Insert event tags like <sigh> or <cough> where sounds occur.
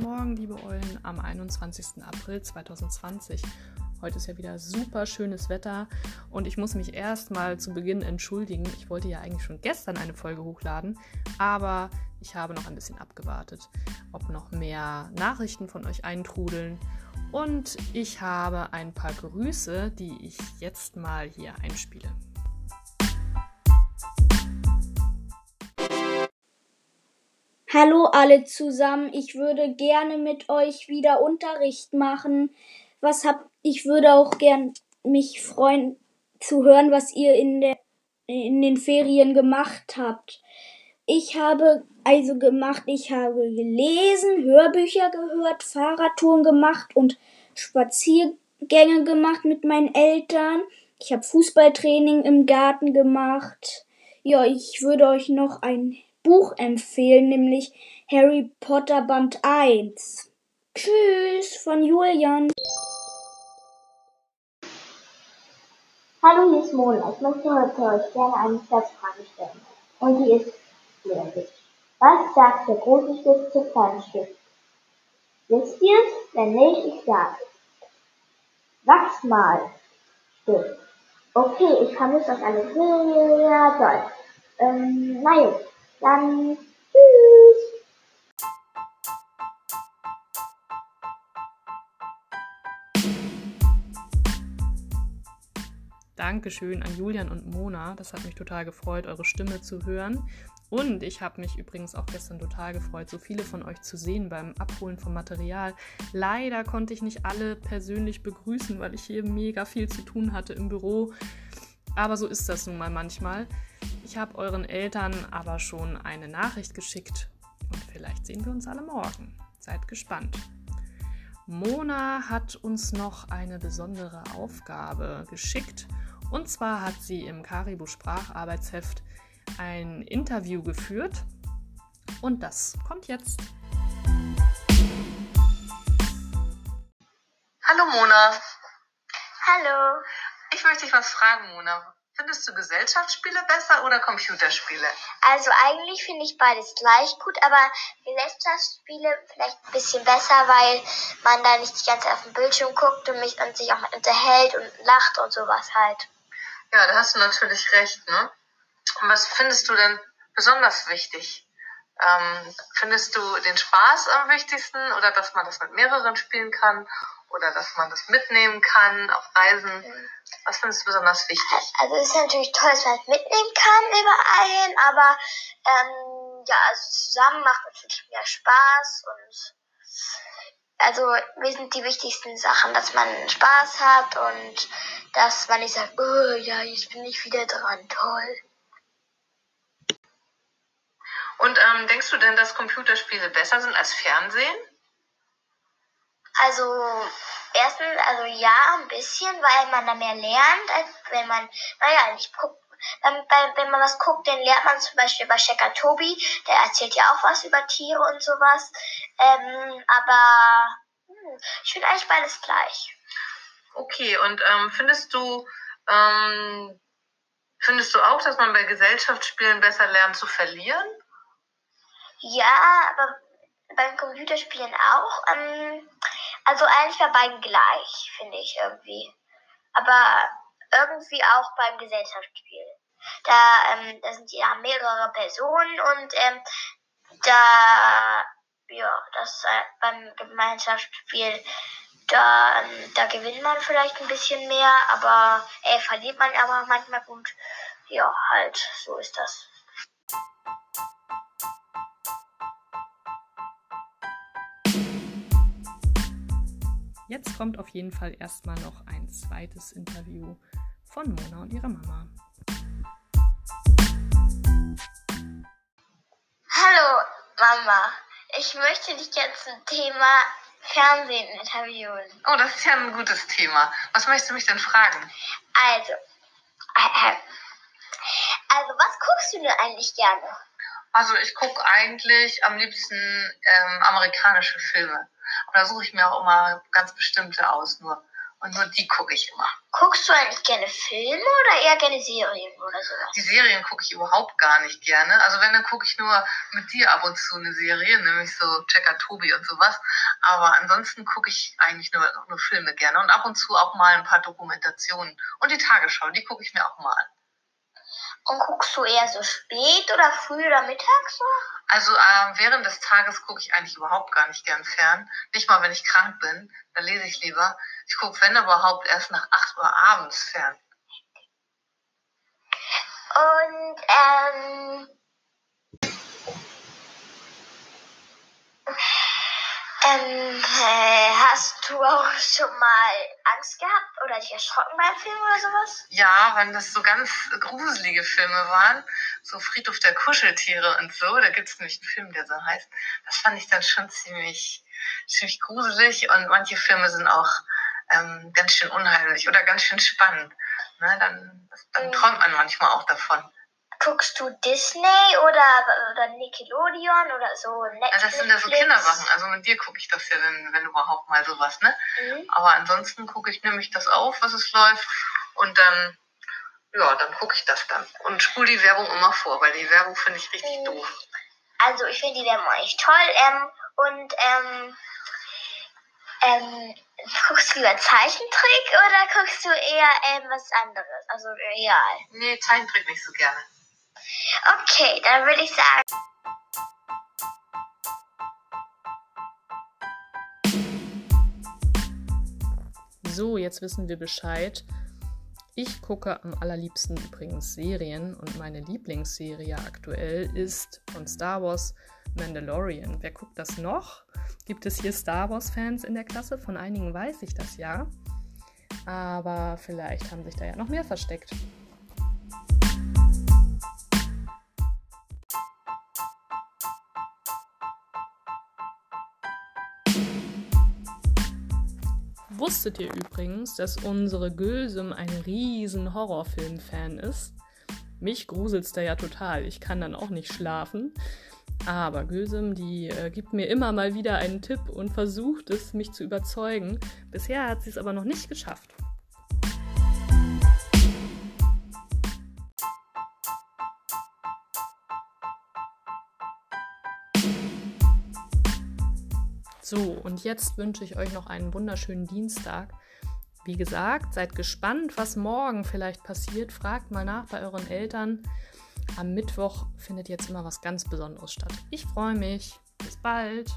Morgen, liebe Eulen, am 21. April 2020. Heute ist ja wieder super schönes Wetter und ich muss mich erstmal zu Beginn entschuldigen. Ich wollte ja eigentlich schon gestern eine Folge hochladen, aber ich habe noch ein bisschen abgewartet, ob noch mehr Nachrichten von euch eintrudeln. Und ich habe ein paar Grüße, die ich jetzt mal hier einspiele. Hallo alle zusammen, ich würde gerne mit euch wieder Unterricht machen. Was habt ich würde auch gern mich freuen zu hören, was ihr in der in den Ferien gemacht habt. Ich habe also gemacht, ich habe gelesen, Hörbücher gehört, Fahrradtouren gemacht und Spaziergänge gemacht mit meinen Eltern. Ich habe Fußballtraining im Garten gemacht. Ja, ich würde euch noch ein Buch empfehlen, nämlich Harry Potter Band 1. Tschüss von Julian. Hallo, hier ist Mona. Ich möchte heute euch gerne eine Scherzfrage stellen. Und die ist folgende. Was sagt der große Stift zur kleinen Stift? Wisst ihr es? Wenn nicht, ich sage es. Wachsmal. Stift. Okay, ich vermisse euch alle sehr doll. Ähm, na gut. Dann tschüss. Dankeschön an Julian und Mona. Das hat mich total gefreut, eure Stimme zu hören. Und ich habe mich übrigens auch gestern total gefreut, so viele von euch zu sehen beim Abholen vom Material. Leider konnte ich nicht alle persönlich begrüßen, weil ich hier mega viel zu tun hatte im Büro. Aber so ist das nun mal manchmal. Ich habe euren Eltern aber schon eine Nachricht geschickt und vielleicht sehen wir uns alle morgen. Seid gespannt. Mona hat uns noch eine besondere Aufgabe geschickt. Und zwar hat sie im Karibu Spracharbeitsheft ein Interview geführt. Und das kommt jetzt. Hallo Mona. Hallo. Ich möchte dich was fragen, Mona. Findest du Gesellschaftsspiele besser oder Computerspiele? Also eigentlich finde ich beides gleich gut, aber Gesellschaftsspiele vielleicht ein bisschen besser, weil man da nicht die ganze Zeit auf den Bildschirm guckt und, mich, und sich auch mal unterhält und lacht und sowas halt. Ja, da hast du natürlich recht, ne? Und was findest du denn besonders wichtig? Ähm, findest du den Spaß am wichtigsten oder dass man das mit mehreren spielen kann oder dass man das mitnehmen kann auf Reisen? Findest du besonders wichtig? Also es ist natürlich toll, dass man es mitnehmen kann überall hin, aber ähm, ja, also zusammen macht natürlich mehr Spaß und also mir sind die wichtigsten Sachen, dass man Spaß hat und dass man nicht sagt, oh ja, jetzt bin ich wieder dran, toll. Und ähm, denkst du denn, dass Computerspiele besser sind als Fernsehen? Also erstens, also ja, ein bisschen, weil man da mehr lernt, als wenn man, naja, nicht guckt. Wenn man was guckt, dann lernt man zum Beispiel bei Checker Tobi, der erzählt ja auch was über Tiere und sowas. Ähm, aber hm, ich finde eigentlich beides gleich. Okay, und ähm, findest du, ähm, findest du auch, dass man bei Gesellschaftsspielen besser lernt zu verlieren? Ja, aber beim Computerspielen auch. Ähm, also eigentlich bei beiden gleich, finde ich irgendwie. Aber irgendwie auch beim Gesellschaftsspiel. Da, ähm, da sind ja mehrere Personen und ähm, da, ja, das äh, beim Gemeinschaftsspiel, da, ähm, da gewinnt man vielleicht ein bisschen mehr, aber äh, verliert man aber manchmal gut. Ja, halt, so ist das. Jetzt kommt auf jeden Fall erstmal noch ein zweites Interview von Mona und ihrer Mama. Hallo Mama, ich möchte dich jetzt zum Thema Fernsehen interviewen. Oh, das ist ja ein gutes Thema. Was möchtest du mich denn fragen? Also, äh, äh, also was guckst du denn eigentlich gerne? Also ich gucke eigentlich am liebsten ähm, amerikanische Filme. Und da suche ich mir auch immer ganz bestimmte aus nur. Und nur die gucke ich immer. Guckst du eigentlich gerne Filme oder eher gerne Serien oder sowas? Die Serien gucke ich überhaupt gar nicht gerne. Also wenn, dann gucke ich nur mit dir ab und zu eine Serie, nämlich so Checker Tobi und sowas. Aber ansonsten gucke ich eigentlich nur, nur Filme gerne und ab und zu auch mal ein paar Dokumentationen. Und die Tagesschau, die gucke ich mir auch mal an. Und guckst du eher so spät oder früh oder mittags so? Also äh, während des Tages gucke ich eigentlich überhaupt gar nicht gern fern. Nicht mal, wenn ich krank bin. Da lese ich lieber. Ich gucke, wenn überhaupt, erst nach 8 Uhr abends fern. Und ähm, ähm, äh, hast du auch schon mal Angst gehabt oder dich erschrocken beim Film oder sowas? Ja, wenn das so ganz gruselige Filme waren, so Friedhof der Kuscheltiere und so, da gibt es nämlich einen Film, der so heißt. Das fand ich dann schon ziemlich, ziemlich gruselig und manche Filme sind auch ähm, ganz schön unheimlich oder ganz schön spannend. Ne, dann, dann Mhm. träumt man manchmal auch davon. Guckst du Disney oder, oder Nickelodeon oder so Netflix? Also das sind ja so Kindersachen. Also mit dir gucke ich das ja dann, wenn überhaupt mal sowas, ne? Mhm. Aber ansonsten gucke ich nämlich das auf, was es läuft. Und dann, ja, dann gucke ich das dann. Und spule die Werbung immer vor, weil die Werbung finde ich richtig Mhm. doof. Also ich finde die Werbung eigentlich toll. Ähm, und ähm, ähm, <laughs> guckst du lieber Zeichentrick oder guckst du eher ähm, was anderes? Also real. Nee, Zeichentrick nicht so gerne. Okay, dann würde ich sagen. So, jetzt wissen wir Bescheid. Ich gucke am allerliebsten übrigens Serien und meine Lieblingsserie aktuell ist von Star Wars Mandalorian. Wer guckt das noch? Gibt es hier Star Wars-Fans in der Klasse? Von einigen weiß ich das ja. Aber vielleicht haben sich da ja noch mehr versteckt. Wusstet ihr übrigens, dass unsere Gülsum ein riesen Horrorfilm-Fan ist? Mich gruselt's da ja total. Ich kann dann auch nicht schlafen. Aber Gülsum, die äh, gibt mir immer mal wieder einen Tipp und versucht es, mich zu überzeugen. Bisher hat sie es aber noch nicht geschafft. So, und jetzt wünsche ich euch noch einen wunderschönen Dienstag. Wie gesagt, seid gespannt, was morgen vielleicht passiert. Fragt mal nach bei euren Eltern. Am Mittwoch findet jetzt immer was ganz Besonderes statt. Ich freue mich. Bis bald.